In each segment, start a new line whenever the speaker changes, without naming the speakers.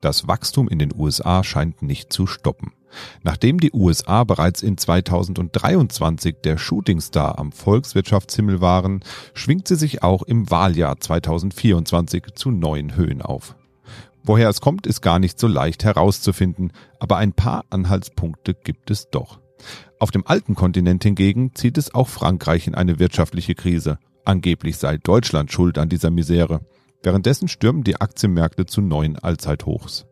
Das Wachstum in den USA scheint nicht zu stoppen. Nachdem die USA bereits in 2023 der Shootingstar am Volkswirtschaftshimmel waren, schwingt sie sich auch im Wahljahr 2024 zu neuen Höhen auf. Woher es kommt, ist gar nicht so leicht herauszufinden, aber ein paar Anhaltspunkte gibt es doch. Auf dem alten Kontinent hingegen zieht es auch Frankreich in eine wirtschaftliche Krise. Angeblich sei Deutschland schuld an dieser Misere. Währenddessen stürmen die Aktienmärkte zu neuen Allzeithochs.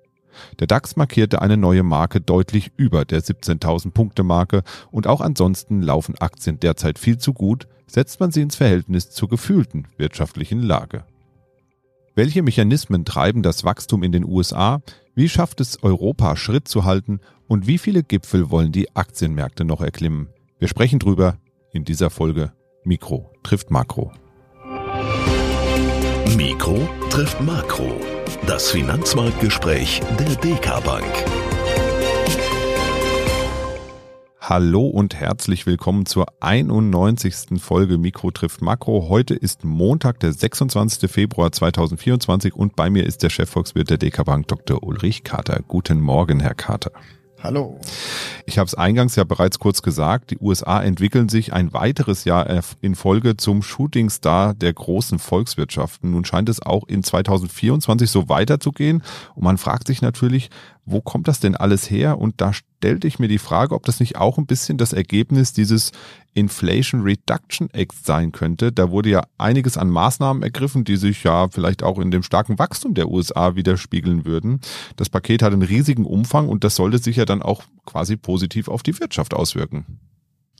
Der DAX markierte eine neue Marke deutlich über der 17.000 Punkte Marke und auch ansonsten laufen Aktien derzeit viel zu gut, setzt man sie ins Verhältnis zur gefühlten wirtschaftlichen Lage. Welche Mechanismen treiben das Wachstum in den USA? Wie schafft es Europa Schritt zu halten und wie viele Gipfel wollen die Aktienmärkte noch erklimmen? Wir sprechen drüber in dieser Folge Mikro trifft Makro.
Mikro trifft Makro. Das Finanzmarktgespräch der DK Bank.
Hallo und herzlich willkommen zur 91. Folge Mikro trifft Makro. Heute ist Montag, der 26. Februar 2024 und bei mir ist der Chefvolkswirt der DK Bank, Dr. Ulrich Kater. Guten Morgen, Herr Kater.
Hallo.
Ich habe es eingangs ja bereits kurz gesagt, die USA entwickeln sich ein weiteres Jahr in Folge zum Shootingstar der großen Volkswirtschaften. Nun scheint es auch in 2024 so weiterzugehen und man fragt sich natürlich, wo kommt das denn alles her? Und da stellte ich mir die Frage, ob das nicht auch ein bisschen das Ergebnis dieses Inflation Reduction Act sein könnte. Da wurde ja einiges an Maßnahmen ergriffen, die sich ja vielleicht auch in dem starken Wachstum der USA widerspiegeln würden. Das Paket hat einen riesigen Umfang und das sollte sich ja dann auch quasi positiv auf die Wirtschaft auswirken.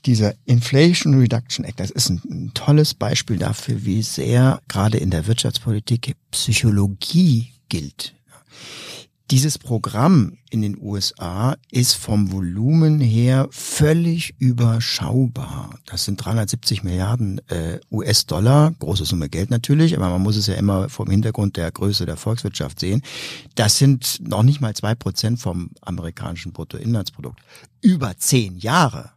Dieser Inflation Reduction Act, das ist ein, ein tolles Beispiel dafür, wie sehr gerade in der Wirtschaftspolitik Psychologie gilt. Dieses Programm in den USA ist vom Volumen her völlig überschaubar. Das sind 370 Milliarden äh, US-Dollar, große Summe Geld natürlich, aber man muss es ja immer vom Hintergrund der Größe der Volkswirtschaft sehen. Das sind noch nicht mal zwei Prozent vom amerikanischen Bruttoinlandsprodukt. Über zehn Jahre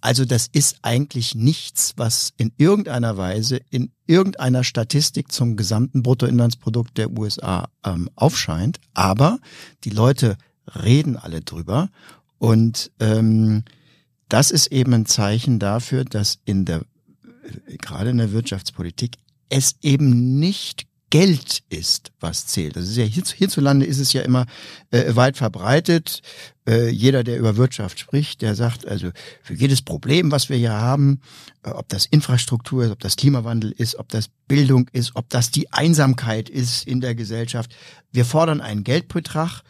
also das ist eigentlich nichts, was in irgendeiner Weise in irgendeiner Statistik zum gesamten Bruttoinlandsprodukt der USA ähm, aufscheint. Aber die Leute reden alle drüber und ähm, das ist eben ein Zeichen dafür, dass in der äh, gerade in der Wirtschaftspolitik es eben nicht Geld ist, was zählt. Das ist ja hierzulande ist es ja immer äh, weit verbreitet. Äh, jeder, der über Wirtschaft spricht, der sagt, also für jedes Problem, was wir hier haben, äh, ob das Infrastruktur ist, ob das Klimawandel ist, ob das Bildung ist, ob das die Einsamkeit ist in der Gesellschaft, wir fordern einen Geldbetrag,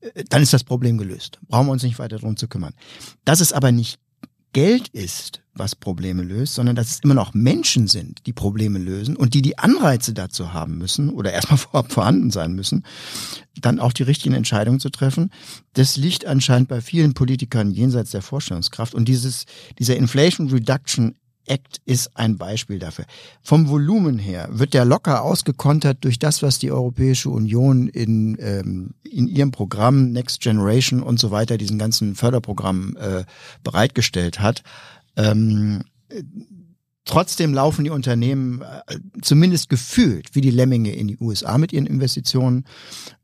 äh, dann ist das Problem gelöst. Brauchen wir uns nicht weiter darum zu kümmern. Das ist aber nicht Geld ist, was Probleme löst, sondern dass es immer noch Menschen sind, die Probleme lösen und die die Anreize dazu haben müssen oder erstmal vorab vorhanden sein müssen, dann auch die richtigen Entscheidungen zu treffen. Das liegt anscheinend bei vielen Politikern jenseits der Vorstellungskraft und dieses, dieser Inflation Reduction Act ist ein Beispiel dafür. Vom Volumen her wird der locker ausgekontert durch das, was die Europäische Union in, ähm, in ihrem Programm Next Generation und so weiter, diesen ganzen Förderprogramm äh, bereitgestellt hat. Ähm, Trotzdem laufen die Unternehmen äh, zumindest gefühlt wie die Lemminge in die USA mit ihren Investitionen.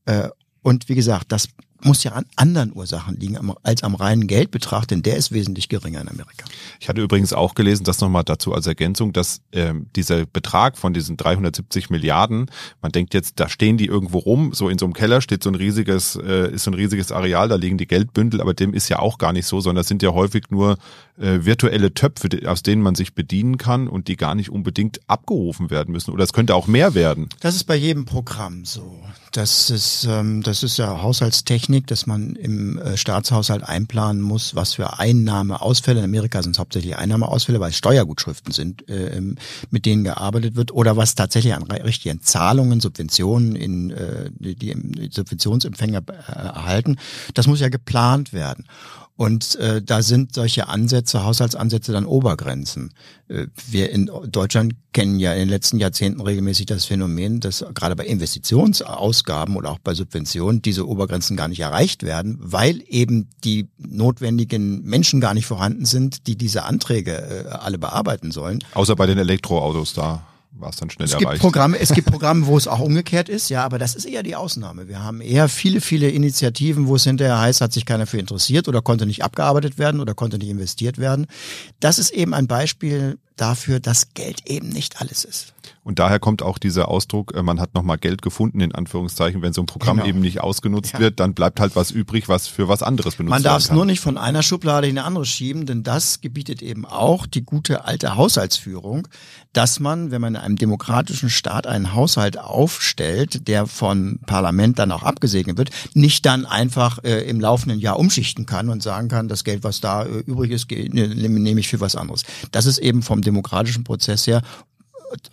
Äh, und wie gesagt, das muss ja an anderen Ursachen liegen als am reinen Geldbetrag, denn der ist wesentlich geringer in Amerika.
Ich hatte übrigens auch gelesen, das nochmal dazu als Ergänzung, dass ähm, dieser Betrag von diesen 370 Milliarden, man denkt jetzt, da stehen die irgendwo rum, so in so einem Keller steht so ein riesiges, äh, ist so ein riesiges Areal, da liegen die Geldbündel, aber dem ist ja auch gar nicht so, sondern das sind ja häufig nur äh, virtuelle Töpfe, aus denen man sich bedienen kann und die gar nicht unbedingt abgerufen werden müssen. Oder es könnte auch mehr werden.
Das ist bei jedem Programm so. Das ist, ähm, das ist ja Haushaltstechnik, dass man im äh, Staatshaushalt einplanen muss, was für Einnahmeausfälle, in Amerika sind es hauptsächlich Einnahmeausfälle, weil es Steuergutschriften sind, äh, mit denen gearbeitet wird, oder was tatsächlich an richtigen Zahlungen, Subventionen in äh, die, Subventionsempfänger erhalten. Das muss ja geplant werden. Und äh, da sind solche Ansätze, Haushaltsansätze dann Obergrenzen. Äh, wir in Deutschland kennen ja in den letzten Jahrzehnten regelmäßig das Phänomen, dass gerade bei Investitionsausgaben oder auch bei Subventionen diese Obergrenzen gar nicht erreicht werden, weil eben die notwendigen Menschen gar nicht vorhanden sind, die diese Anträge äh, alle bearbeiten sollen.
Außer bei den Elektroautos da war es dann schnell
es
erreicht.
Gibt Programme, es gibt Programme, wo es auch umgekehrt ist, ja, aber das ist eher die Ausnahme. Wir haben eher viele, viele Initiativen, wo es hinterher heißt, hat sich keiner für interessiert oder konnte nicht abgearbeitet werden oder konnte nicht investiert werden. Das ist eben ein Beispiel dafür, dass Geld eben nicht alles ist.
Und daher kommt auch dieser Ausdruck, äh, man hat nochmal Geld gefunden, in Anführungszeichen, wenn so ein Programm genau. eben nicht ausgenutzt ja. wird, dann bleibt halt was übrig, was für was anderes benutzt
Man darf es nur nicht von einer Schublade in eine andere schieben, denn das gebietet eben auch die gute alte Haushaltsführung, dass man, wenn man in einem demokratischen Staat einen Haushalt aufstellt, der von Parlament dann auch abgesegnet wird, nicht dann einfach äh, im laufenden Jahr umschichten kann und sagen kann, das Geld, was da äh, übrig ist, ne, nehme ich für was anderes. Das ist eben vom demokratischen Prozess her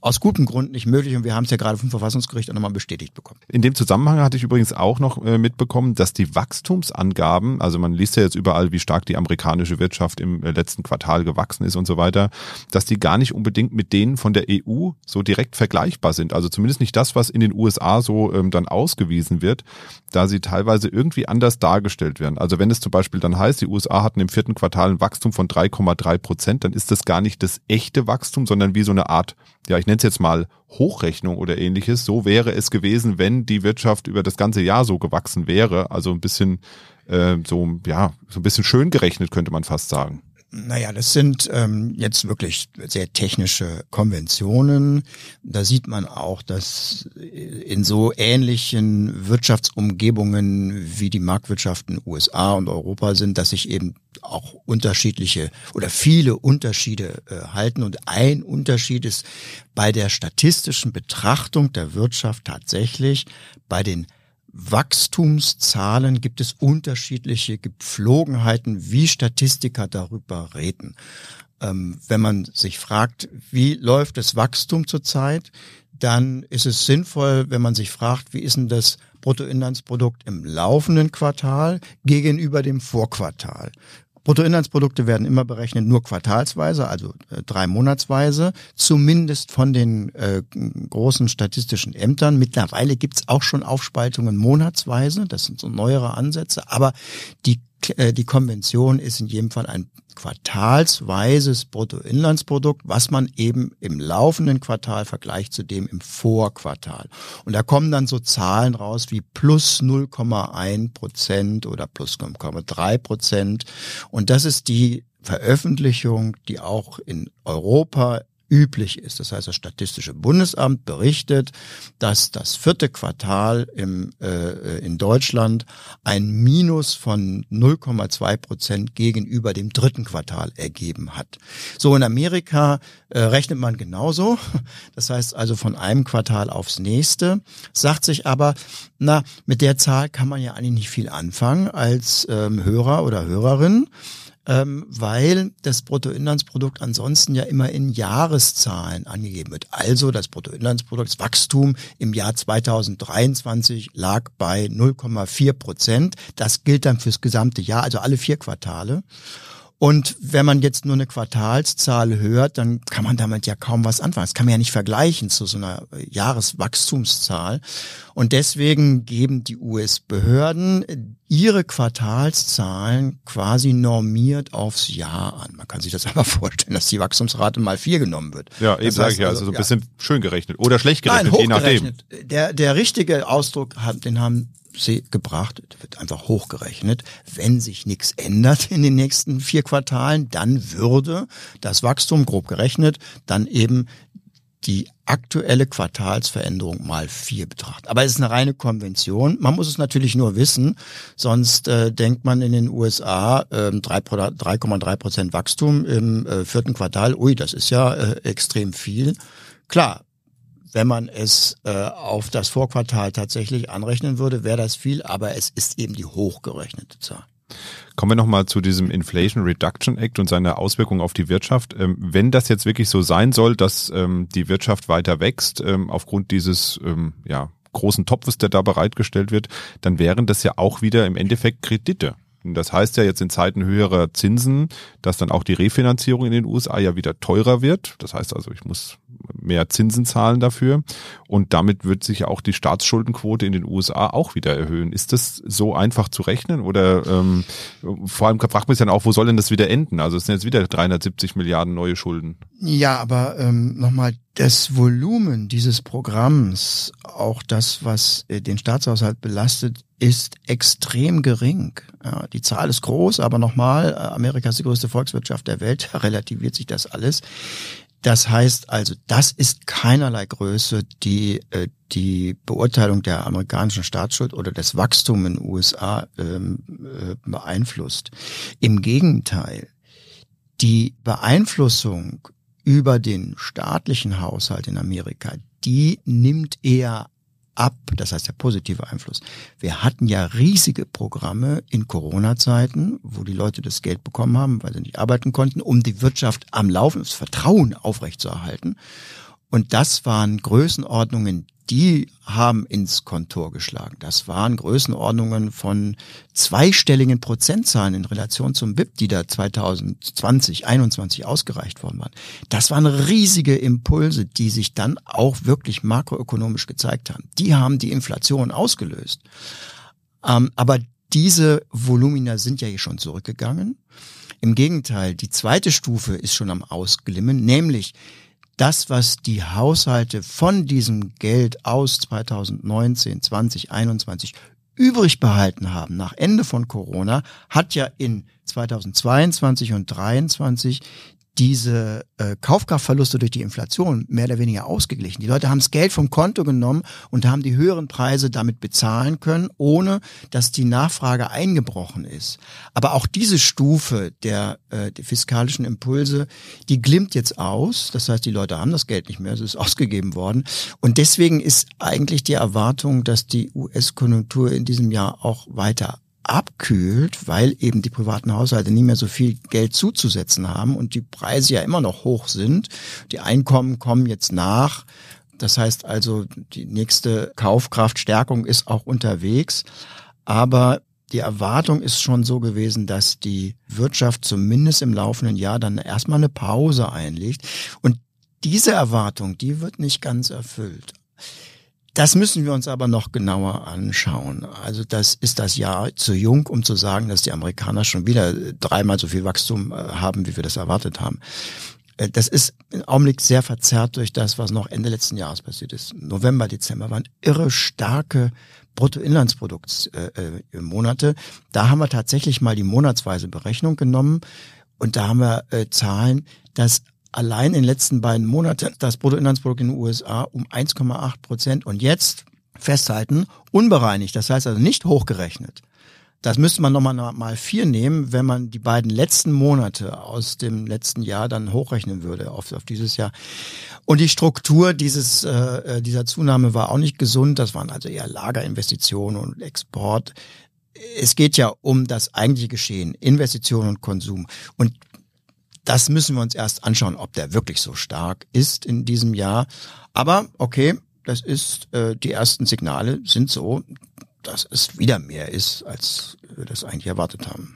aus gutem Grund nicht möglich und wir haben es ja gerade vom Verfassungsgericht auch nochmal bestätigt bekommen.
In dem Zusammenhang hatte ich übrigens auch noch äh, mitbekommen, dass die Wachstumsangaben, also man liest ja jetzt überall, wie stark die amerikanische Wirtschaft im äh, letzten Quartal gewachsen ist und so weiter, dass die gar nicht unbedingt mit denen von der EU so direkt vergleichbar sind. Also zumindest nicht das, was in den USA so ähm, dann ausgewiesen wird, da sie teilweise irgendwie anders dargestellt werden. Also wenn es zum Beispiel dann heißt, die USA hatten im vierten Quartal ein Wachstum von 3,3 Prozent, dann ist das gar nicht das echte Wachstum, sondern wie so eine Art ja, ich nenne es jetzt mal Hochrechnung oder ähnliches. So wäre es gewesen, wenn die Wirtschaft über das ganze Jahr so gewachsen wäre. Also ein bisschen äh, so, ja, so ein bisschen schön gerechnet, könnte man fast sagen.
Naja, das sind ähm, jetzt wirklich sehr technische Konventionen. Da sieht man auch, dass in so ähnlichen Wirtschaftsumgebungen wie die Marktwirtschaften USA und Europa sind, dass sich eben auch unterschiedliche oder viele Unterschiede äh, halten. Und ein Unterschied ist bei der statistischen Betrachtung der Wirtschaft tatsächlich bei den Wachstumszahlen gibt es unterschiedliche Gepflogenheiten, wie Statistiker darüber reden. Ähm, wenn man sich fragt, wie läuft das Wachstum zurzeit, dann ist es sinnvoll, wenn man sich fragt, wie ist denn das Bruttoinlandsprodukt im laufenden Quartal gegenüber dem Vorquartal. Bruttoinlandsprodukte werden immer berechnet nur quartalsweise, also äh, drei Monatsweise, zumindest von den äh, großen statistischen Ämtern. Mittlerweile gibt's auch schon Aufspaltungen monatsweise, das sind so neuere Ansätze, aber die die Konvention ist in jedem Fall ein quartalsweises Bruttoinlandsprodukt, was man eben im laufenden Quartal vergleicht zu dem im Vorquartal. Und da kommen dann so Zahlen raus wie plus 0,1 Prozent oder plus 0,3 Prozent. Und das ist die Veröffentlichung, die auch in Europa üblich ist. Das heißt, das Statistische Bundesamt berichtet, dass das vierte Quartal im, äh, in Deutschland ein Minus von 0,2 Prozent gegenüber dem dritten Quartal ergeben hat. So in Amerika äh, rechnet man genauso. Das heißt also von einem Quartal aufs nächste. Sagt sich aber, na, mit der Zahl kann man ja eigentlich nicht viel anfangen als ähm, Hörer oder Hörerin ähm, weil das Bruttoinlandsprodukt ansonsten ja immer in Jahreszahlen angegeben wird. Also das Bruttoinlandsproduktswachstum im Jahr 2023 lag bei 0,4 Prozent. Das gilt dann fürs gesamte Jahr, also alle vier Quartale. Und wenn man jetzt nur eine Quartalszahl hört, dann kann man damit ja kaum was anfangen. Das kann man ja nicht vergleichen zu so einer Jahreswachstumszahl. Und deswegen geben die US-Behörden ihre Quartalszahlen quasi normiert aufs Jahr an. Man kann sich das aber vorstellen, dass die Wachstumsrate mal vier genommen wird.
Ja, eben sage ich ja, also so ein bisschen ja. schön gerechnet oder schlecht gerechnet, Nein, je nachdem.
Der, der richtige Ausdruck, den haben gebracht, wird einfach hochgerechnet. Wenn sich nichts ändert in den nächsten vier Quartalen, dann würde das Wachstum grob gerechnet dann eben die aktuelle Quartalsveränderung mal vier betrachten. Aber es ist eine reine Konvention. Man muss es natürlich nur wissen, sonst äh, denkt man in den USA äh, 3,3 Prozent Wachstum im äh, vierten Quartal. Ui, das ist ja äh, extrem viel. Klar, wenn man es äh, auf das Vorquartal tatsächlich anrechnen würde, wäre das viel, aber es ist eben die hochgerechnete Zahl.
Kommen wir nochmal zu diesem Inflation Reduction Act und seiner Auswirkungen auf die Wirtschaft. Ähm, wenn das jetzt wirklich so sein soll, dass ähm, die Wirtschaft weiter wächst, ähm, aufgrund dieses ähm, ja, großen Topfes, der da bereitgestellt wird, dann wären das ja auch wieder im Endeffekt Kredite. Das heißt ja jetzt in Zeiten höherer Zinsen, dass dann auch die Refinanzierung in den USA ja wieder teurer wird. Das heißt also, ich muss mehr Zinsen zahlen dafür. Und damit wird sich auch die Staatsschuldenquote in den USA auch wieder erhöhen. Ist das so einfach zu rechnen? Oder ähm, vor allem fragt man sich dann auch, wo soll denn das wieder enden? Also es sind jetzt wieder 370 Milliarden neue Schulden.
Ja, aber ähm, nochmal, das Volumen dieses Programms, auch das, was äh, den Staatshaushalt belastet, ist extrem gering. Ja, die Zahl ist groß, aber nochmal, äh, Amerika ist die größte Volkswirtschaft der Welt, relativiert sich das alles. Das heißt also, das ist keinerlei Größe, die äh, die Beurteilung der amerikanischen Staatsschuld oder des Wachstums in den USA ähm, äh, beeinflusst. Im Gegenteil, die Beeinflussung über den staatlichen Haushalt in Amerika, die nimmt eher ab, das heißt der positive Einfluss. Wir hatten ja riesige Programme in Corona-Zeiten, wo die Leute das Geld bekommen haben, weil sie nicht arbeiten konnten, um die Wirtschaft am Laufen, das Vertrauen aufrechtzuerhalten. Und das waren Größenordnungen, die haben ins Kontor geschlagen. Das waren Größenordnungen von zweistelligen Prozentzahlen in Relation zum BIP, die da 2020, 21 ausgereicht worden waren. Das waren riesige Impulse, die sich dann auch wirklich makroökonomisch gezeigt haben. Die haben die Inflation ausgelöst. Ähm, aber diese Volumina sind ja hier schon zurückgegangen. Im Gegenteil, die zweite Stufe ist schon am Ausglimmen, nämlich das, was die Haushalte von diesem Geld aus 2019, 20, 21 übrig behalten haben nach Ende von Corona, hat ja in 2022 und 2023 diese äh, Kaufkraftverluste durch die Inflation mehr oder weniger ausgeglichen. Die Leute haben das Geld vom Konto genommen und haben die höheren Preise damit bezahlen können, ohne dass die Nachfrage eingebrochen ist. Aber auch diese Stufe der, äh, der fiskalischen Impulse, die glimmt jetzt aus. Das heißt, die Leute haben das Geld nicht mehr, es ist ausgegeben worden. Und deswegen ist eigentlich die Erwartung, dass die US-Konjunktur in diesem Jahr auch weiter abkühlt, weil eben die privaten Haushalte nie mehr so viel Geld zuzusetzen haben und die Preise ja immer noch hoch sind. Die Einkommen kommen jetzt nach. Das heißt also, die nächste Kaufkraftstärkung ist auch unterwegs. Aber die Erwartung ist schon so gewesen, dass die Wirtschaft zumindest im laufenden Jahr dann erstmal eine Pause einlegt. Und diese Erwartung, die wird nicht ganz erfüllt. Das müssen wir uns aber noch genauer anschauen. Also das ist das Jahr zu jung, um zu sagen, dass die Amerikaner schon wieder dreimal so viel Wachstum äh, haben, wie wir das erwartet haben. Äh, das ist im Augenblick sehr verzerrt durch das, was noch Ende letzten Jahres passiert ist. November, Dezember waren irre starke Bruttoinlandsproduktsmonate. Äh, da haben wir tatsächlich mal die monatsweise Berechnung genommen und da haben wir Zahlen, dass allein in den letzten beiden Monaten das Bruttoinlandsprodukt in den USA um 1,8 Prozent und jetzt festhalten, unbereinigt, das heißt also nicht hochgerechnet. Das müsste man nochmal mal vier nehmen, wenn man die beiden letzten Monate aus dem letzten Jahr dann hochrechnen würde auf, auf dieses Jahr. Und die Struktur dieses, äh, dieser Zunahme war auch nicht gesund. Das waren also eher Lagerinvestitionen und Export. Es geht ja um das eigentliche Geschehen, Investition und Konsum. Und das müssen wir uns erst anschauen, ob der wirklich so stark ist in diesem Jahr. Aber okay, das ist, äh, die ersten Signale sind so, dass es wieder mehr ist, als wir das eigentlich erwartet haben.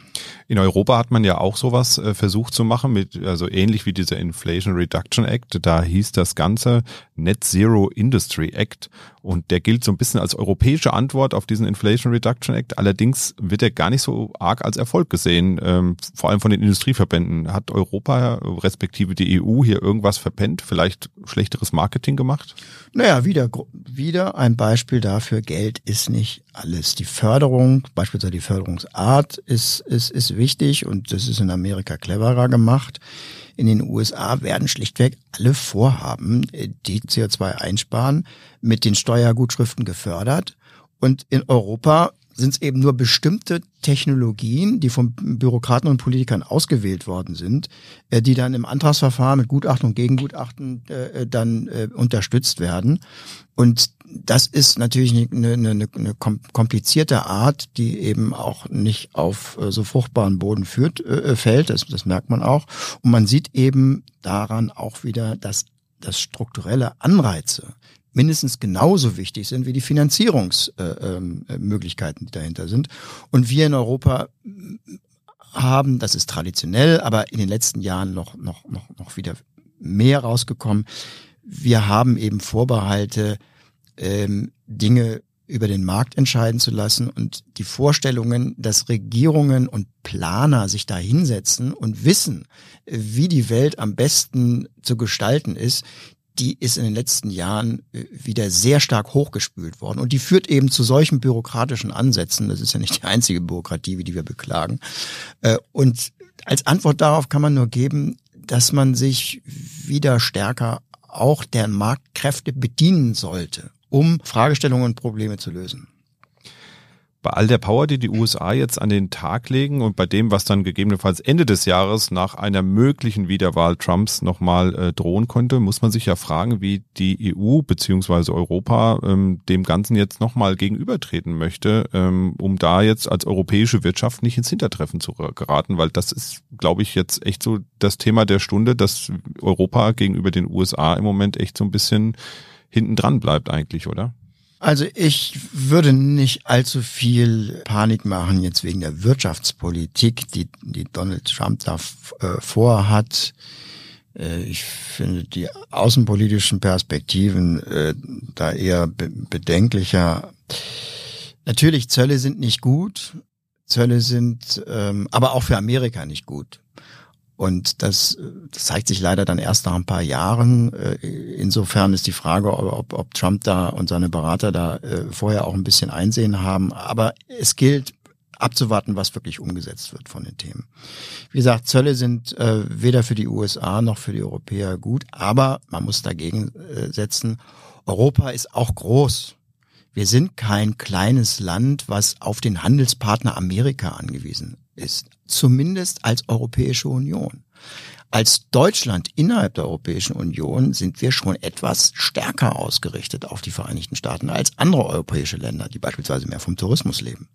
In Europa hat man ja auch sowas äh, versucht zu machen, mit, also ähnlich wie dieser Inflation Reduction Act. Da hieß das Ganze Net Zero Industry Act und der gilt so ein bisschen als europäische Antwort auf diesen Inflation Reduction Act. Allerdings wird er gar nicht so arg als Erfolg gesehen, ähm, vor allem von den Industrieverbänden. Hat Europa respektive die EU hier irgendwas verpennt, vielleicht schlechteres Marketing gemacht?
Naja, wieder, wieder ein Beispiel dafür, Geld ist nicht alles. Die Förderung, beispielsweise die Förderungsart ist, ist, ist wichtig und das ist in Amerika cleverer gemacht. In den USA werden schlichtweg alle Vorhaben, äh, die CO2 einsparen, mit den Steuergutschriften gefördert. Und in Europa sind es eben nur bestimmte Technologien, die von Bürokraten und Politikern ausgewählt worden sind, äh, die dann im Antragsverfahren mit Gutachten und Gegengutachten äh, dann unterstützt werden. Und das ist natürlich eine, eine, eine komplizierte Art, die eben auch nicht auf äh, so fruchtbaren Boden führt, äh, äh, fällt. Das, das merkt man auch. Und man sieht eben daran auch wieder, dass das strukturelle Anreize mindestens genauso wichtig sind wie die Finanzierungsmöglichkeiten, äh, die dahinter sind. Und wir in Europa haben, das ist traditionell, aber in den letzten Jahren noch, noch, noch, noch wieder mehr rausgekommen, wir haben eben Vorbehalte, ähm, Dinge über den Markt entscheiden zu lassen und die Vorstellungen, dass Regierungen und Planer sich da hinsetzen und wissen, wie die Welt am besten zu gestalten ist, die ist in den letzten Jahren äh, wieder sehr stark hochgespült worden. Und die führt eben zu solchen bürokratischen Ansätzen. Das ist ja nicht die einzige Bürokratie, wie die wir beklagen. Äh, und als Antwort darauf kann man nur geben, dass man sich wieder stärker auch der Marktkräfte bedienen sollte um Fragestellungen und Probleme zu lösen.
Bei all der Power, die die USA jetzt an den Tag legen und bei dem, was dann gegebenenfalls Ende des Jahres nach einer möglichen Wiederwahl Trumps nochmal äh, drohen könnte, muss man sich ja fragen, wie die EU beziehungsweise Europa ähm, dem Ganzen jetzt nochmal gegenübertreten möchte, ähm, um da jetzt als europäische Wirtschaft nicht ins Hintertreffen zu geraten, weil das ist, glaube ich, jetzt echt so das Thema der Stunde, dass Europa gegenüber den USA im Moment echt so ein bisschen hinten dran bleibt eigentlich, oder?
Also ich würde nicht allzu viel Panik machen jetzt wegen der Wirtschaftspolitik, die, die Donald Trump da äh, vorhat. Äh, ich finde die außenpolitischen Perspektiven äh, da eher be bedenklicher. Natürlich, Zölle sind nicht gut. Zölle sind ähm, aber auch für Amerika nicht gut. Und das, das zeigt sich leider dann erst nach ein paar Jahren. Äh, insofern ist die Frage, ob, ob Trump da und seine Berater da äh, vorher auch ein bisschen Einsehen haben. Aber es gilt abzuwarten, was wirklich umgesetzt wird von den Themen. Wie gesagt, Zölle sind äh, weder für die USA noch für die Europäer gut, aber man muss dagegen setzen. Europa ist auch groß. Wir sind kein kleines Land, was auf den Handelspartner Amerika angewiesen ist zumindest als Europäische Union. Als Deutschland innerhalb der Europäischen Union sind wir schon etwas stärker ausgerichtet auf die Vereinigten Staaten als andere europäische Länder, die beispielsweise mehr vom Tourismus leben.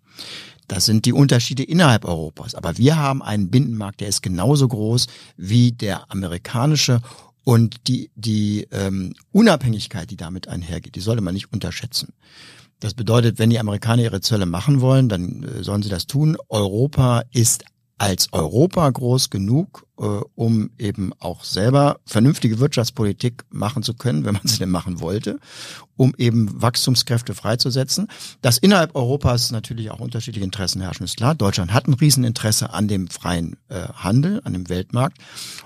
Das sind die Unterschiede innerhalb Europas. Aber wir haben einen Binnenmarkt, der ist genauso groß wie der amerikanische und die, die ähm, Unabhängigkeit, die damit einhergeht, die sollte man nicht unterschätzen. Das bedeutet, wenn die Amerikaner ihre Zölle machen wollen, dann äh, sollen sie das tun. Europa ist als Europa groß genug, äh, um eben auch selber vernünftige Wirtschaftspolitik machen zu können, wenn man sie denn machen wollte, um eben Wachstumskräfte freizusetzen. Dass innerhalb Europas natürlich auch unterschiedliche Interessen herrschen, ist klar. Deutschland hat ein Rieseninteresse an dem freien äh, Handel, an dem Weltmarkt.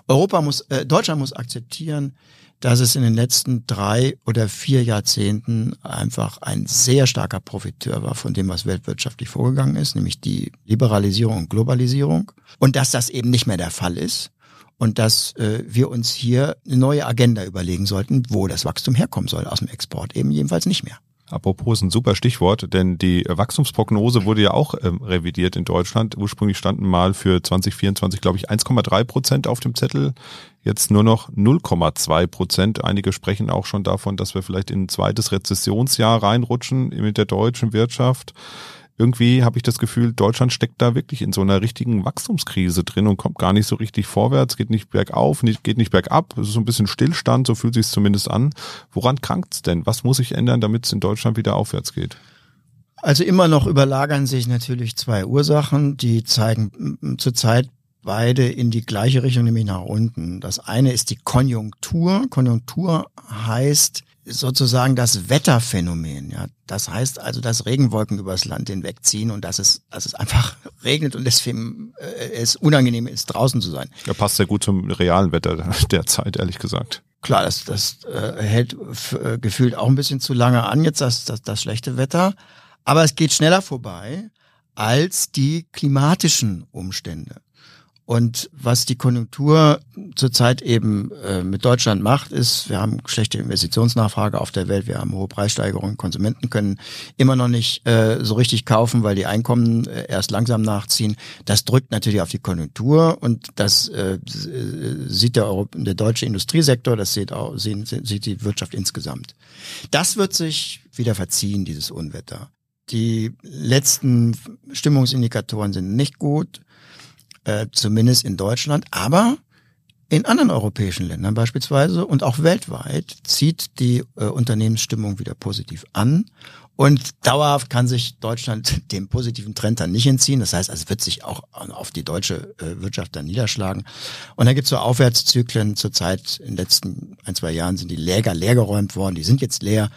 Europa muss, äh, Deutschland muss akzeptieren, dass es in den letzten drei oder vier Jahrzehnten einfach ein sehr starker Profiteur war von dem, was weltwirtschaftlich vorgegangen ist, nämlich die Liberalisierung und Globalisierung. Und dass das eben nicht mehr der Fall ist und dass äh, wir uns hier eine neue Agenda überlegen sollten, wo das Wachstum herkommen soll aus dem Export, eben jedenfalls nicht mehr.
Apropos ein super Stichwort, denn die Wachstumsprognose wurde ja auch ähm, revidiert in Deutschland. Ursprünglich standen mal für 2024, glaube ich, 1,3 Prozent auf dem Zettel. Jetzt nur noch 0,2 Prozent. Einige sprechen auch schon davon, dass wir vielleicht in ein zweites Rezessionsjahr reinrutschen mit der deutschen Wirtschaft irgendwie habe ich das Gefühl, Deutschland steckt da wirklich in so einer richtigen Wachstumskrise drin und kommt gar nicht so richtig vorwärts, geht nicht bergauf, nicht, geht nicht bergab. Es ist so ein bisschen Stillstand, so fühlt sich zumindest an. Woran krankt es denn? Was muss sich ändern, damit es in Deutschland wieder aufwärts geht?
Also immer noch überlagern sich natürlich zwei Ursachen, die zeigen zurzeit beide in die gleiche Richtung, nämlich nach unten. Das eine ist die Konjunktur. Konjunktur heißt, sozusagen das Wetterphänomen. Ja, das heißt also, dass Regenwolken übers Land hinwegziehen und dass es, dass es einfach regnet und deswegen äh, es unangenehm ist, draußen zu sein.
Ja, passt sehr gut zum realen Wetter derzeit, ehrlich gesagt.
Klar, das, das äh, hält äh, gefühlt auch ein bisschen zu lange an jetzt das, das, das schlechte Wetter, aber es geht schneller vorbei als die klimatischen Umstände. Und was die Konjunktur zurzeit eben äh, mit Deutschland macht, ist, wir haben schlechte Investitionsnachfrage auf der Welt, wir haben hohe Preissteigerungen, Konsumenten können immer noch nicht äh, so richtig kaufen, weil die Einkommen äh, erst langsam nachziehen. Das drückt natürlich auf die Konjunktur und das äh, sieht der, Euro der deutsche Industriesektor, das sieht, auch, sieht, sieht die Wirtschaft insgesamt. Das wird sich wieder verziehen, dieses Unwetter. Die letzten Stimmungsindikatoren sind nicht gut äh, zumindest in Deutschland, aber in anderen europäischen Ländern beispielsweise und auch weltweit zieht die äh, Unternehmensstimmung wieder positiv an Und dauerhaft kann sich Deutschland dem positiven Trend dann nicht entziehen. Das heißt, es wird sich auch auf die deutsche äh, Wirtschaft dann niederschlagen. Und dann gibt es so Aufwärtszyklen. Zurzeit in den letzten ein, zwei Jahren sind die Läger leer geräumt worden. Die sind jetzt leer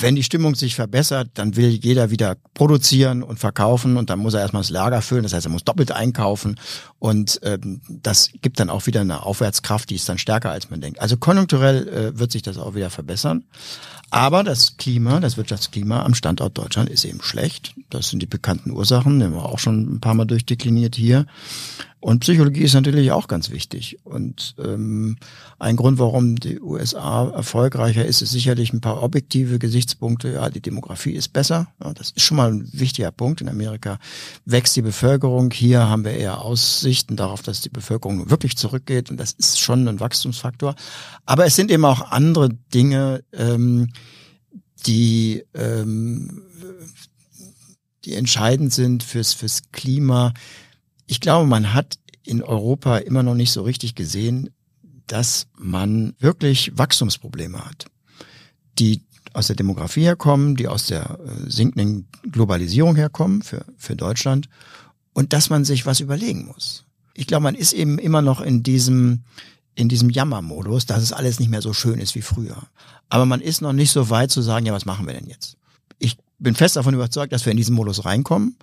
wenn die Stimmung sich verbessert, dann will jeder wieder produzieren und verkaufen und dann muss er erstmal das Lager füllen. Das heißt, er muss doppelt einkaufen und ähm, das gibt dann auch wieder eine Aufwärtskraft, die ist dann stärker, als man denkt. Also konjunkturell äh, wird sich das auch wieder verbessern. Aber das Klima, das Wirtschaftsklima am Standort Deutschland ist eben schlecht. Das sind die bekannten Ursachen, die haben wir auch schon ein paar Mal durchdekliniert hier. Und Psychologie ist natürlich auch ganz wichtig. Und ähm, ein Grund, warum die USA erfolgreicher ist, ist sicherlich ein paar objektive Gesichtspunkte. Ja, die Demografie ist besser. Ja, das ist schon mal ein wichtiger Punkt. In Amerika wächst die Bevölkerung. Hier haben wir eher Aussichten darauf, dass die Bevölkerung wirklich zurückgeht. Und das ist schon ein Wachstumsfaktor. Aber es sind eben auch andere Dinge, ähm, die ähm, die entscheidend sind fürs fürs Klima ich glaube, man hat in Europa immer noch nicht so richtig gesehen, dass man wirklich Wachstumsprobleme hat, die aus der Demografie herkommen, die aus der äh, sinkenden Globalisierung herkommen für, für Deutschland und dass man sich was überlegen muss. Ich glaube, man ist eben immer noch in diesem, in diesem Jammermodus, dass es alles nicht mehr so schön ist wie früher. Aber man ist noch nicht so weit zu sagen, ja, was machen wir denn jetzt? Ich bin fest davon überzeugt, dass wir in diesen Modus reinkommen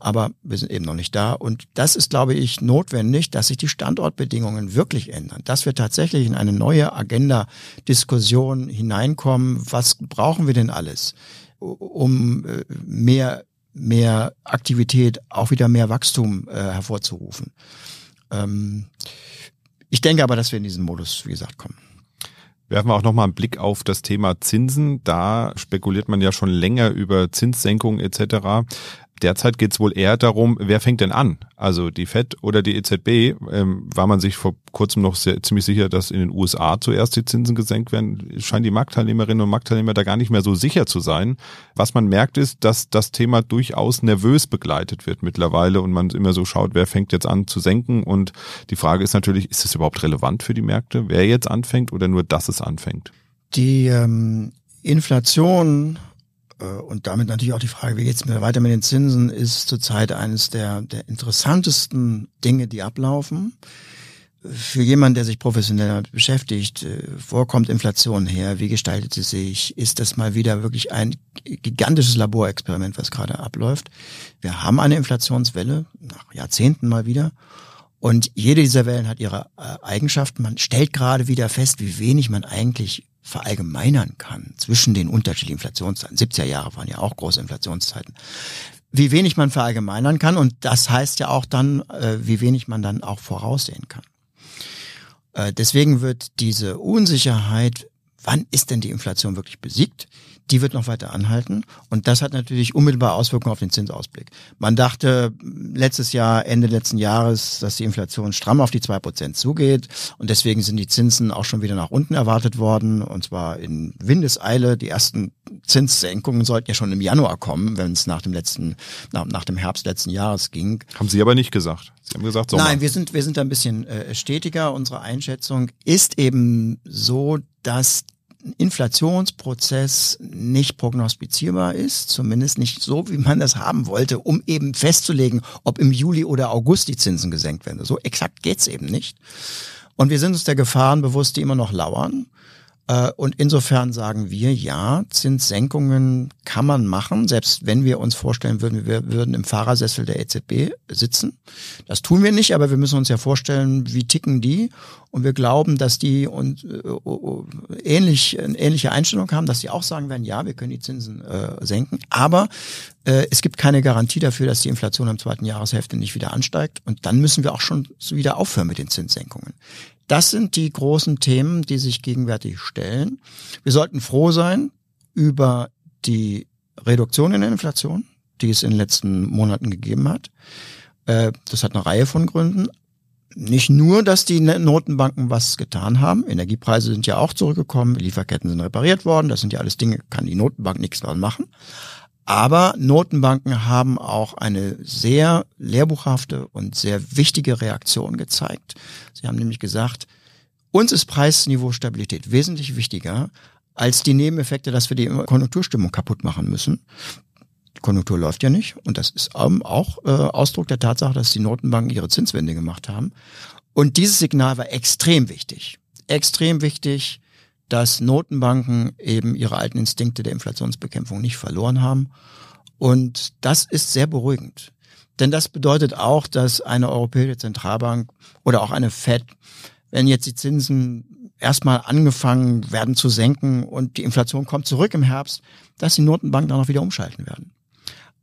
aber wir sind eben noch nicht da. Und das ist, glaube ich, notwendig, dass sich die Standortbedingungen wirklich ändern, dass wir tatsächlich in eine neue Agenda-Diskussion hineinkommen. Was brauchen wir denn alles, um äh, mehr mehr Aktivität, auch wieder mehr Wachstum äh, hervorzurufen. Ähm, ich denke aber, dass wir in diesen Modus, wie gesagt, kommen.
Werfen wir auch nochmal einen Blick auf das Thema Zinsen. Da spekuliert man ja schon länger über Zinssenkungen etc. Derzeit geht es wohl eher darum, wer fängt denn an? Also die Fed oder die EZB? Ähm, war man sich vor kurzem noch sehr, ziemlich sicher, dass in den USA zuerst die Zinsen gesenkt werden. Scheinen die Marktteilnehmerinnen und Marktteilnehmer da gar nicht mehr so sicher zu sein. Was man merkt ist, dass das Thema durchaus nervös begleitet wird mittlerweile und man immer so schaut, wer fängt jetzt an zu senken. Und die Frage ist natürlich, ist es überhaupt relevant für die Märkte, wer jetzt anfängt oder nur, dass es anfängt?
Die ähm, Inflation und damit natürlich auch die Frage, wie geht's mir weiter mit den Zinsen, ist zurzeit eines der, der interessantesten Dinge, die ablaufen. Für jemanden, der sich professionell damit beschäftigt, äh, wo kommt Inflation her? Wie gestaltet sie sich? Ist das mal wieder wirklich ein gigantisches Laborexperiment, was gerade abläuft? Wir haben eine Inflationswelle, nach Jahrzehnten mal wieder. Und jede dieser Wellen hat ihre äh, Eigenschaften. Man stellt gerade wieder fest, wie wenig man eigentlich verallgemeinern kann zwischen den unterschiedlichen Inflationszeiten. 70er Jahre waren ja auch große Inflationszeiten. Wie wenig man verallgemeinern kann und das heißt ja auch dann, äh, wie wenig man dann auch voraussehen kann. Äh, deswegen wird diese Unsicherheit, wann ist denn die Inflation wirklich besiegt, die wird noch weiter anhalten. Und das hat natürlich unmittelbar Auswirkungen auf den Zinsausblick. Man dachte letztes Jahr, Ende letzten Jahres, dass die Inflation stramm auf die zwei Prozent zugeht. Und deswegen sind die Zinsen auch schon wieder nach unten erwartet worden. Und zwar in Windeseile. Die ersten Zinssenkungen sollten ja schon im Januar kommen, wenn es nach dem letzten, nach, nach dem Herbst letzten Jahres ging.
Haben Sie aber nicht gesagt. Sie haben gesagt
Sommer. Nein, wir sind, wir sind ein bisschen äh, stetiger. Unsere Einschätzung ist eben so, dass Inflationsprozess nicht prognostizierbar ist, zumindest nicht so, wie man das haben wollte, um eben festzulegen, ob im Juli oder August die Zinsen gesenkt werden. So exakt geht's eben nicht. Und wir sind uns der Gefahren bewusst, die immer noch lauern. Äh, und insofern sagen wir, ja, Zinssenkungen kann man machen, selbst wenn wir uns vorstellen würden, wir würden im Fahrersessel der EZB sitzen. Das tun wir nicht, aber wir müssen uns ja vorstellen, wie ticken die. Und wir glauben, dass die und, äh, ähnlich, eine ähnliche Einstellung haben, dass sie auch sagen werden, ja, wir können die Zinsen äh, senken. Aber äh, es gibt keine Garantie dafür, dass die Inflation im zweiten Jahreshälfte nicht wieder ansteigt. Und dann müssen wir auch schon wieder aufhören mit den Zinssenkungen. Das sind die großen Themen, die sich gegenwärtig stellen. Wir sollten froh sein über die Reduktion in der Inflation, die es in den letzten Monaten gegeben hat. Äh, das hat eine Reihe von Gründen. Nicht nur, dass die Notenbanken was getan haben. Energiepreise sind ja auch zurückgekommen, Lieferketten sind repariert worden. Das sind ja alles Dinge, kann die Notenbank nichts dran machen. Aber Notenbanken haben auch eine sehr lehrbuchhafte und sehr wichtige Reaktion gezeigt. Sie haben nämlich gesagt, uns ist Preisniveau Stabilität wesentlich wichtiger als die Nebeneffekte, dass wir die Konjunkturstimmung kaputt machen müssen. Die Konjunktur läuft ja nicht und das ist auch äh, Ausdruck der Tatsache, dass die Notenbanken ihre Zinswende gemacht haben. Und dieses Signal war extrem wichtig. Extrem wichtig, dass Notenbanken eben ihre alten Instinkte der Inflationsbekämpfung nicht verloren haben. Und das ist sehr beruhigend. Denn das bedeutet auch, dass eine Europäische Zentralbank oder auch eine Fed, wenn jetzt die Zinsen erstmal angefangen werden zu senken und die Inflation kommt zurück im Herbst, dass die Notenbanken dann auch wieder umschalten werden.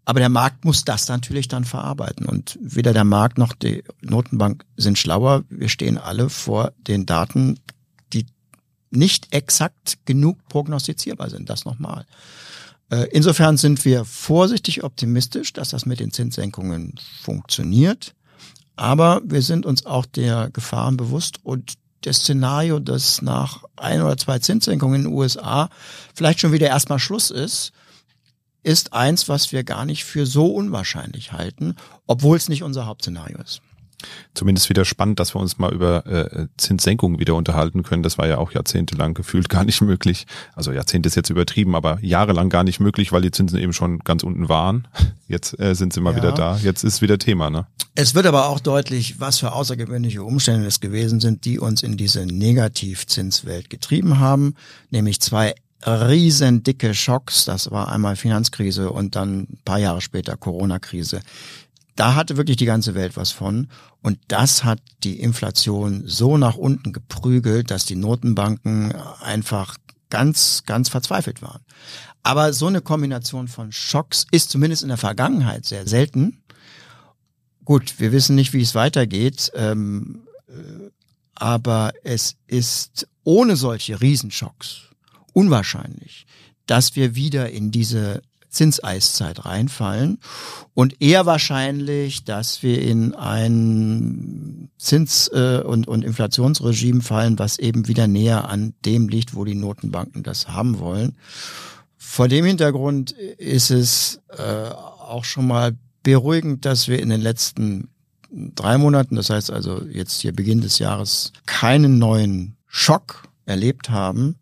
Aber der Markt muss das natürlich dann verarbeiten. Und weder der Markt noch die Notenbank sind schlauer. Wir stehen alle vor den Daten, nicht exakt genug prognostizierbar sind. Das nochmal. Äh, insofern sind wir vorsichtig optimistisch, dass das mit den Zinssenkungen funktioniert. Aber wir sind uns auch der Gefahren bewusst und das Szenario, dass nach ein oder zwei Zinssenkungen in den USA vielleicht schon wieder erstmal Schluss ist, ist eins, was wir gar nicht für so unwahrscheinlich halten, obwohl es nicht unser Hauptszenario ist.
Zumindest wieder spannend, dass wir uns mal über äh, Zinssenkungen wieder unterhalten können. Das war ja auch jahrzehntelang gefühlt gar nicht möglich. Also Jahrzehnte ist jetzt übertrieben, aber jahrelang gar nicht möglich, weil die Zinsen eben schon ganz unten waren. Jetzt äh, sind sie mal ja. wieder da. Jetzt ist wieder Thema, ne?
Es wird aber auch deutlich, was für außergewöhnliche Umstände es gewesen sind, die uns in diese Negativzinswelt getrieben haben, nämlich zwei riesendicke Schocks. Das war einmal Finanzkrise und dann ein paar Jahre später Corona-Krise. Da hatte wirklich die ganze Welt was von. Und das hat die Inflation so nach unten geprügelt, dass die Notenbanken einfach ganz, ganz verzweifelt waren. Aber so eine Kombination von Schocks ist zumindest in der Vergangenheit sehr selten. Gut, wir wissen nicht, wie es weitergeht, ähm, äh, aber es ist ohne solche Riesenschocks unwahrscheinlich, dass wir wieder in diese Zinseiszeit reinfallen und eher wahrscheinlich, dass wir in ein Zins- äh, und, und Inflationsregime fallen, was eben wieder näher an dem liegt, wo die Notenbanken das haben wollen. Vor dem Hintergrund ist es äh, auch schon mal beruhigend, dass wir in den letzten drei Monaten, das heißt also jetzt hier Beginn des Jahres, keinen neuen Schock erlebt haben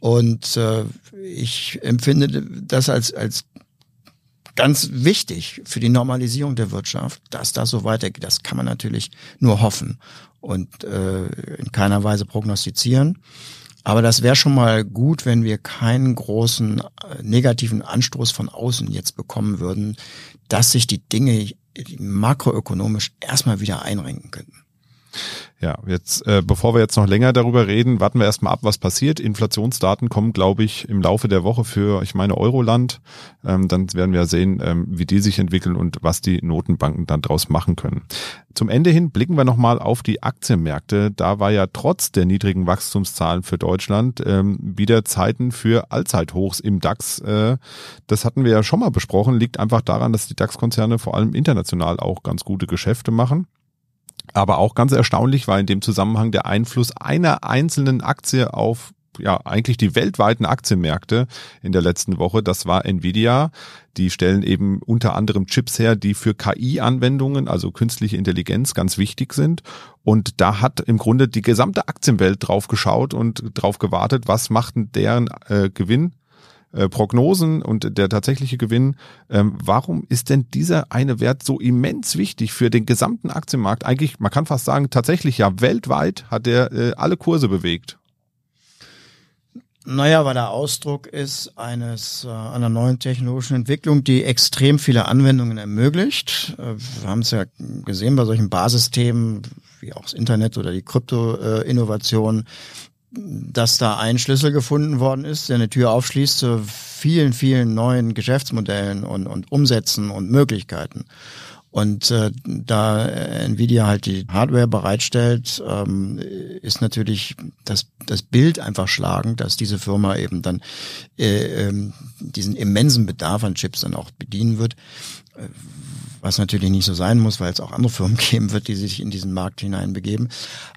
und äh, ich empfinde das als, als ganz wichtig für die Normalisierung der Wirtschaft, dass das so weitergeht. Das kann man natürlich nur hoffen und äh, in keiner Weise prognostizieren. Aber das wäre schon mal gut, wenn wir keinen großen äh, negativen Anstoß von außen jetzt bekommen würden, dass sich die Dinge makroökonomisch erstmal wieder einrenken könnten.
Ja, jetzt, äh, bevor wir jetzt noch länger darüber reden, warten wir erstmal ab, was passiert. Inflationsdaten kommen, glaube ich, im Laufe der Woche für, ich meine, Euroland. Ähm, dann werden wir sehen, ähm, wie die sich entwickeln und was die Notenbanken dann draus machen können. Zum Ende hin blicken wir nochmal auf die Aktienmärkte. Da war ja trotz der niedrigen Wachstumszahlen für Deutschland ähm, wieder Zeiten für Allzeithochs im DAX. Äh, das hatten wir ja schon mal besprochen, liegt einfach daran, dass die DAX-Konzerne vor allem international auch ganz gute Geschäfte machen. Aber auch ganz erstaunlich war in dem Zusammenhang der Einfluss einer einzelnen Aktie auf ja, eigentlich die weltweiten Aktienmärkte in der letzten Woche. Das war Nvidia. Die stellen eben unter anderem Chips her, die für KI-Anwendungen, also künstliche Intelligenz, ganz wichtig sind. Und da hat im Grunde die gesamte Aktienwelt drauf geschaut und drauf gewartet, was macht denn deren äh, Gewinn äh, Prognosen und der tatsächliche Gewinn. Ähm, warum ist denn dieser eine Wert so immens wichtig für den gesamten Aktienmarkt? Eigentlich, man kann fast sagen, tatsächlich ja weltweit hat er äh, alle Kurse bewegt.
Naja, weil der Ausdruck ist eines äh, einer neuen technologischen Entwicklung, die extrem viele Anwendungen ermöglicht. Äh, wir haben es ja gesehen bei solchen Basisthemen wie auch das Internet oder die Krypto-Innovation, dass da ein Schlüssel gefunden worden ist, der eine Tür aufschließt zu vielen, vielen neuen Geschäftsmodellen und, und Umsätzen und Möglichkeiten. Und äh, da Nvidia halt die Hardware bereitstellt, ähm, ist natürlich das, das Bild einfach schlagend, dass diese Firma eben dann äh, ähm, diesen immensen Bedarf an Chips dann auch bedienen wird was natürlich nicht so sein muss, weil es auch andere Firmen geben wird, die sich in diesen Markt hineinbegeben.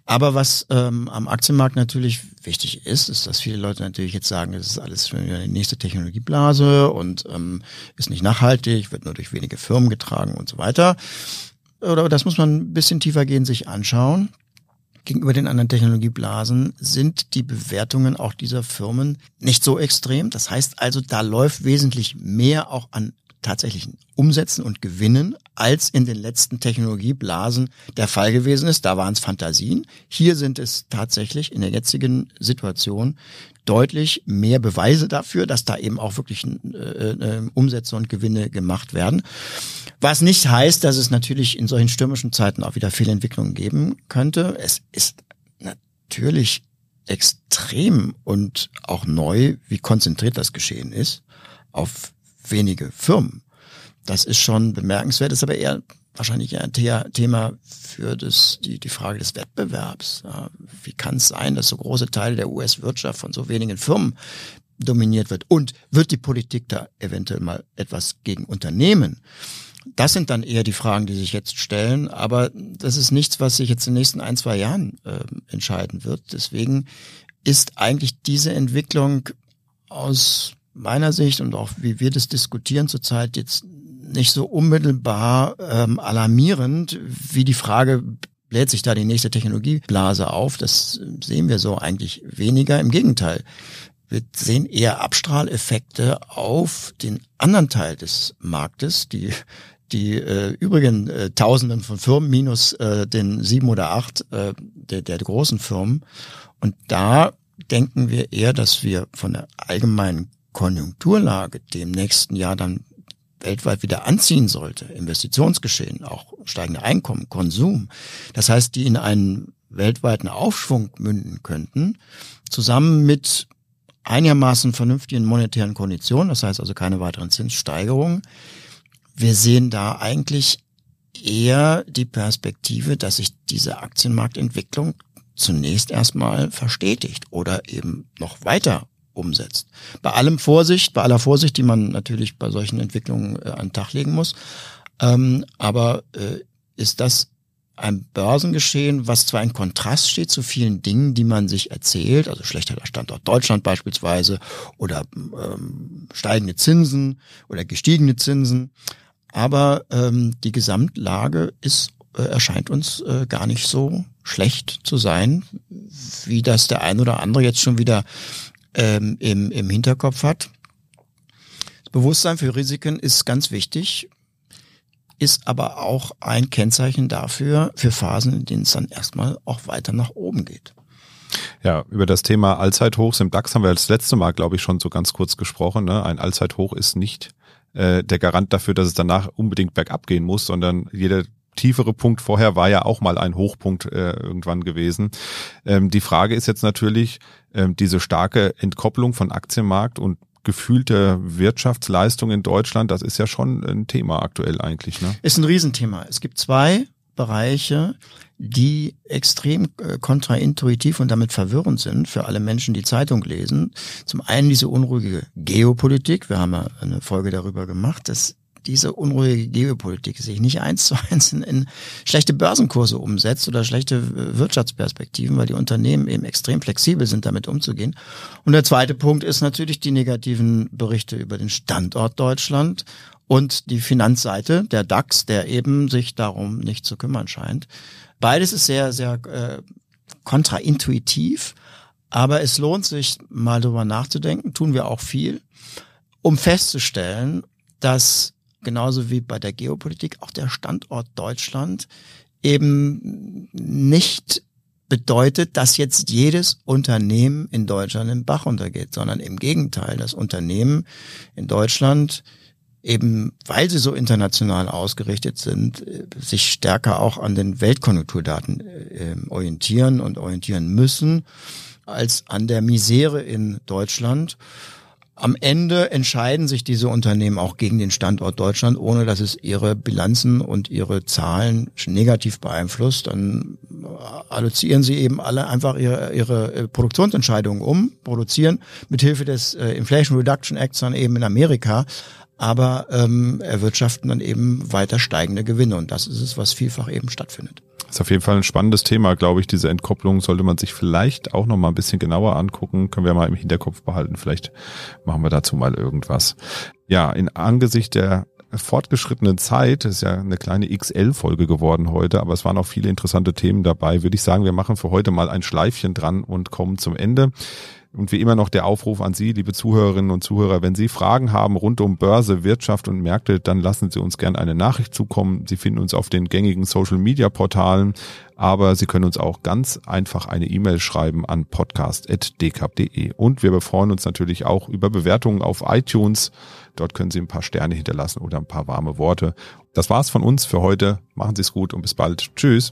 Aber was ähm, am Aktienmarkt natürlich wichtig ist, ist, dass viele Leute natürlich jetzt sagen, das ist alles für die nächste Technologieblase und ähm, ist nicht nachhaltig, wird nur durch wenige Firmen getragen und so weiter. Oder das muss man ein bisschen tiefer gehen, sich anschauen. gegenüber den anderen Technologieblasen sind die Bewertungen auch dieser Firmen nicht so extrem. Das heißt also, da läuft wesentlich mehr auch an tatsächlichen Umsätzen und Gewinnen, als in den letzten Technologieblasen der Fall gewesen ist. Da waren es Fantasien. Hier sind es tatsächlich in der jetzigen Situation deutlich mehr Beweise dafür, dass da eben auch wirklich äh, äh, Umsätze und Gewinne gemacht werden. Was nicht heißt, dass es natürlich in solchen stürmischen Zeiten auch wieder Fehlentwicklungen geben könnte. Es ist natürlich extrem und auch neu, wie konzentriert das geschehen ist auf wenige Firmen. Das ist schon bemerkenswert, ist aber eher wahrscheinlich ein Thema für das, die, die Frage des Wettbewerbs. Wie kann es sein, dass so große Teile der US-Wirtschaft von so wenigen Firmen dominiert wird? Und wird die Politik da eventuell mal etwas gegen Unternehmen? Das sind dann eher die Fragen, die sich jetzt stellen. Aber das ist nichts, was sich jetzt in den nächsten ein, zwei Jahren äh, entscheiden wird. Deswegen ist eigentlich diese Entwicklung aus meiner Sicht und auch wie wir das diskutieren zurzeit jetzt nicht so unmittelbar ähm, alarmierend wie die Frage, bläht sich da die nächste Technologieblase auf? Das sehen wir so eigentlich weniger. Im Gegenteil. Wir sehen eher Abstrahleffekte auf den anderen Teil des Marktes, die die äh, übrigen äh, Tausenden von Firmen minus äh, den sieben oder acht äh, der, der großen Firmen. Und da denken wir eher, dass wir von der allgemeinen Konjunkturlage dem nächsten Jahr dann weltweit wieder anziehen sollte, Investitionsgeschehen, auch steigende Einkommen, Konsum, das heißt, die in einen weltweiten Aufschwung münden könnten, zusammen mit einigermaßen vernünftigen monetären Konditionen, das heißt also keine weiteren Zinssteigerungen. Wir sehen da eigentlich eher die Perspektive, dass sich diese Aktienmarktentwicklung zunächst erstmal verstetigt oder eben noch weiter umsetzt. Bei allem Vorsicht, bei aller Vorsicht, die man natürlich bei solchen Entwicklungen äh, an den Tag legen muss. Ähm, aber äh, ist das ein Börsengeschehen, was zwar in Kontrast steht zu vielen Dingen, die man sich erzählt, also schlechterer Standort Deutschland beispielsweise oder ähm, steigende Zinsen oder gestiegene Zinsen, aber ähm, die Gesamtlage ist äh, erscheint uns äh, gar nicht so schlecht zu sein, wie das der ein oder andere jetzt schon wieder ähm, im, im Hinterkopf hat. Das Bewusstsein für Risiken ist ganz wichtig, ist aber auch ein Kennzeichen dafür, für Phasen, in denen es dann erstmal auch weiter nach oben geht.
Ja, über das Thema Allzeithochs im DAX haben wir das letzte Mal, glaube ich, schon so ganz kurz gesprochen. Ne? Ein Allzeithoch ist nicht äh, der Garant dafür, dass es danach unbedingt bergab gehen muss, sondern jeder tiefere Punkt vorher war ja auch mal ein Hochpunkt äh, irgendwann gewesen. Ähm, die Frage ist jetzt natürlich, ähm, diese starke Entkopplung von Aktienmarkt und gefühlte Wirtschaftsleistung in Deutschland, das ist ja schon ein Thema aktuell eigentlich. Ne?
Ist ein Riesenthema. Es gibt zwei Bereiche, die extrem äh, kontraintuitiv und damit verwirrend sind für alle Menschen, die Zeitung lesen. Zum einen diese unruhige Geopolitik. Wir haben ja eine Folge darüber gemacht. Das diese unruhige Geopolitik sich nicht eins zu eins in, in schlechte Börsenkurse umsetzt oder schlechte Wirtschaftsperspektiven, weil die Unternehmen eben extrem flexibel sind, damit umzugehen. Und der zweite Punkt ist natürlich die negativen Berichte über den Standort Deutschland und die Finanzseite, der DAX, der eben sich darum nicht zu kümmern scheint. Beides ist sehr, sehr äh, kontraintuitiv, aber es lohnt sich mal drüber nachzudenken, tun wir auch viel, um festzustellen, dass genauso wie bei der Geopolitik auch der Standort Deutschland eben nicht bedeutet, dass jetzt jedes Unternehmen in Deutschland im Bach untergeht, sondern im Gegenteil, das Unternehmen in Deutschland eben, weil sie so international ausgerichtet sind, sich stärker auch an den Weltkonjunkturdaten äh, orientieren und orientieren müssen, als an der Misere in Deutschland. Am Ende entscheiden sich diese Unternehmen auch gegen den Standort Deutschland, ohne dass es ihre Bilanzen und ihre Zahlen negativ beeinflusst. Dann allozieren sie eben alle einfach ihre, ihre äh, Produktionsentscheidungen um, produzieren mithilfe des äh, Inflation Reduction Acts dann eben in Amerika, aber ähm, erwirtschaften dann eben weiter steigende Gewinne. Und das ist es, was vielfach eben stattfindet.
Ist auf jeden Fall ein spannendes Thema, glaube ich. Diese Entkopplung sollte man sich vielleicht auch noch mal ein bisschen genauer angucken. Können wir mal im Hinterkopf behalten. Vielleicht machen wir dazu mal irgendwas. Ja, in Angesicht der fortgeschrittenen Zeit, ist ja eine kleine XL-Folge geworden heute, aber es waren auch viele interessante Themen dabei, würde ich sagen, wir machen für heute mal ein Schleifchen dran und kommen zum Ende. Und wie immer noch der Aufruf an Sie, liebe Zuhörerinnen und Zuhörer, wenn Sie Fragen haben rund um Börse, Wirtschaft und Märkte, dann lassen Sie uns gerne eine Nachricht zukommen. Sie finden uns auf den gängigen Social-Media-Portalen, aber Sie können uns auch ganz einfach eine E-Mail schreiben an podcast.dkap.de. Und wir freuen uns natürlich auch über Bewertungen auf iTunes. Dort können Sie ein paar Sterne hinterlassen oder ein paar warme Worte. Das war's von uns für heute. Machen Sie es gut und bis bald. Tschüss.